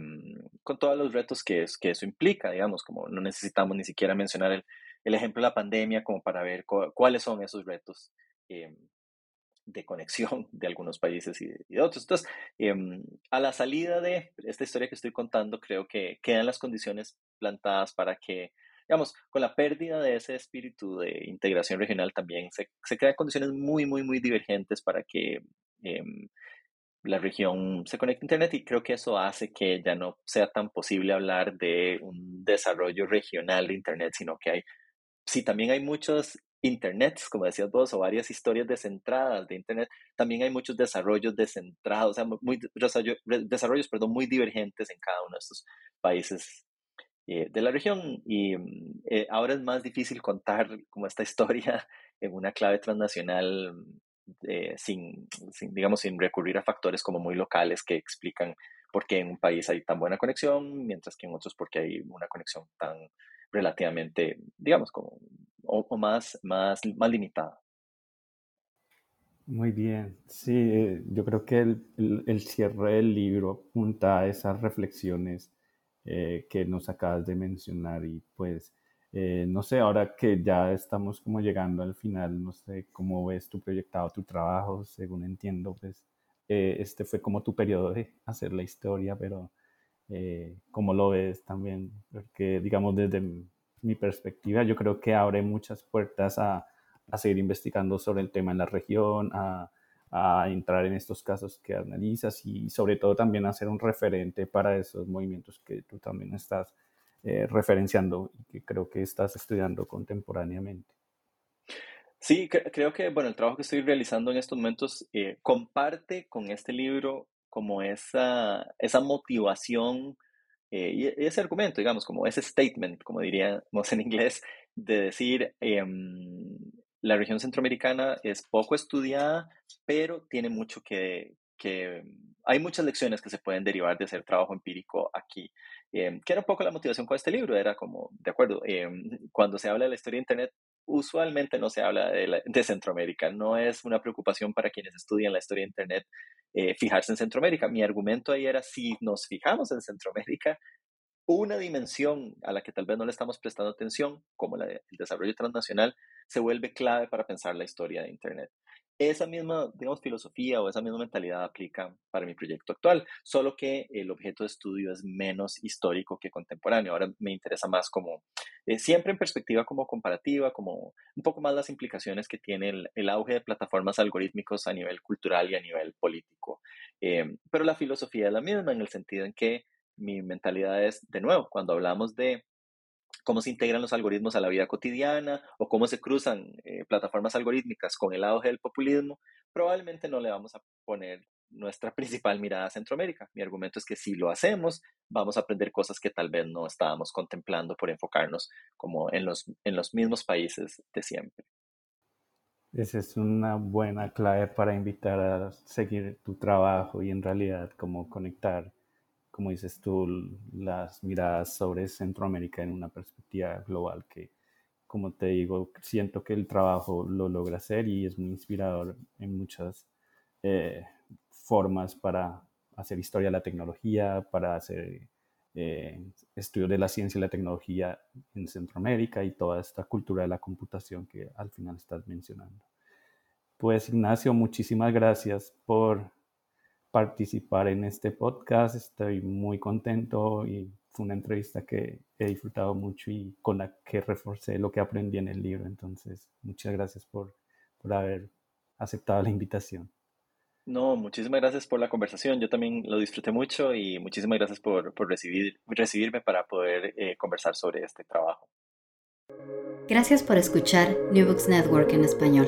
con todos los retos que, es, que eso implica, digamos, como no necesitamos ni siquiera mencionar el, el ejemplo de la pandemia como para ver cuáles son esos retos de conexión de algunos países y de, otros. Entonces, em, a la salida de esta historia que estoy contando, creo que quedan las condiciones plantadas para que, digamos, con la pérdida de ese espíritu de integración regional también se, se crean condiciones muy, muy, muy divergentes para que em, la región se conecte a Internet y creo que eso hace que ya no sea tan posible hablar de un desarrollo regional de Internet, sino que hay, sí, también hay muchos Internet, como decías vos, o varias historias descentradas de Internet, también hay muchos desarrollos descentrados, o sea, muy, desarrollos perdón, muy divergentes en cada uno de estos países eh, de la región. Y mm, eh, ahora es más difícil contar como esta historia en una clave transnacional eh, sin, sin, digamos, sin recurrir a factores como muy locales que explican por qué en un país hay tan buena conexión, mientras que en otros porque hay una conexión tan relativamente, digamos, como o, más, más, más limitada. Muy bien, sí, eh, yo creo que el, el, cierre del libro apunta a esas reflexiones eh, que nos acabas de mencionar y pues, eh, no sé, ahora que ya estamos como llegando al final, no sé cómo ves tu proyectado, tu trabajo, según entiendo, pues este fue como tu periodo de hacer la historia, pero cómo lo ves también, porque digamos desde mi perspectiva, yo creo que abre muchas puertas a, a seguir investigando sobre el tema en la región, a, a, entrar en estos casos que analizas y sobre todo también a ser un referente para esos movimientos que tú también estás eh, referenciando y que creo que estás estudiando contemporáneamente. Sí, creo que bueno, el trabajo que estoy realizando en estos momentos eh, comparte con este libro como esa, esa motivación eh, y ese argumento, digamos, como ese statement, como diríamos en inglés, de decir, em, la región centroamericana es poco estudiada, pero tiene mucho que, que hay muchas lecciones que se pueden derivar de hacer trabajo empírico aquí, eh, que era un poco la motivación con este libro, era como, de acuerdo, eh, cuando se habla de la historia de Internet, usualmente no se habla de, de, Centroamérica, no es una preocupación para quienes estudian la historia de Internet eh, fijarse en Centroamérica. Mi argumento ahí era, si nos fijamos en Centroamérica, una dimensión a la que tal vez no le estamos prestando atención, como la del desarrollo transnacional, se vuelve clave para pensar la historia de Internet. Esa misma, digamos, filosofía o esa misma mentalidad aplica para mi proyecto actual, solo que el objeto de estudio es menos histórico que contemporáneo. Ahora me interesa más como, eh, siempre en perspectiva como comparativa, como un poco más las implicaciones que tiene el, auge de plataformas algorítmicos a nivel cultural y a nivel político. Eh, pero la filosofía es la misma en el sentido en que mi mentalidad es, de nuevo, cuando hablamos de cómo se integran los algoritmos a la vida cotidiana o cómo se cruzan eh, plataformas algorítmicas con el auge del populismo, probablemente no le vamos a poner nuestra principal mirada a Centroamérica. Mi argumento es que si lo hacemos, vamos a aprender cosas que tal vez no estábamos contemplando por enfocarnos como en los, en los mismos países de siempre. Esa es una buena clave para invitar a seguir tu trabajo y en realidad como conectar como dices tú, las miradas sobre Centroamérica en una perspectiva global que, como te digo, siento que el trabajo lo logra hacer y es muy inspirador en muchas eh, formas para hacer historia de la tecnología, para hacer eh, estudio de la ciencia y la tecnología en Centroamérica y toda esta cultura de la computación que al final estás mencionando. Pues Ignacio, muchísimas gracias por participar en este podcast. Estoy muy contento y fue una entrevista que he disfrutado mucho y con la que reforcé lo que aprendí en el libro. Entonces, muchas gracias por, por haber aceptado la invitación. No, muchísimas gracias por la conversación. Yo también lo disfruté mucho y muchísimas gracias por, por recibir, recibirme para poder eh, conversar sobre este trabajo. Gracias por escuchar New Books Network en español.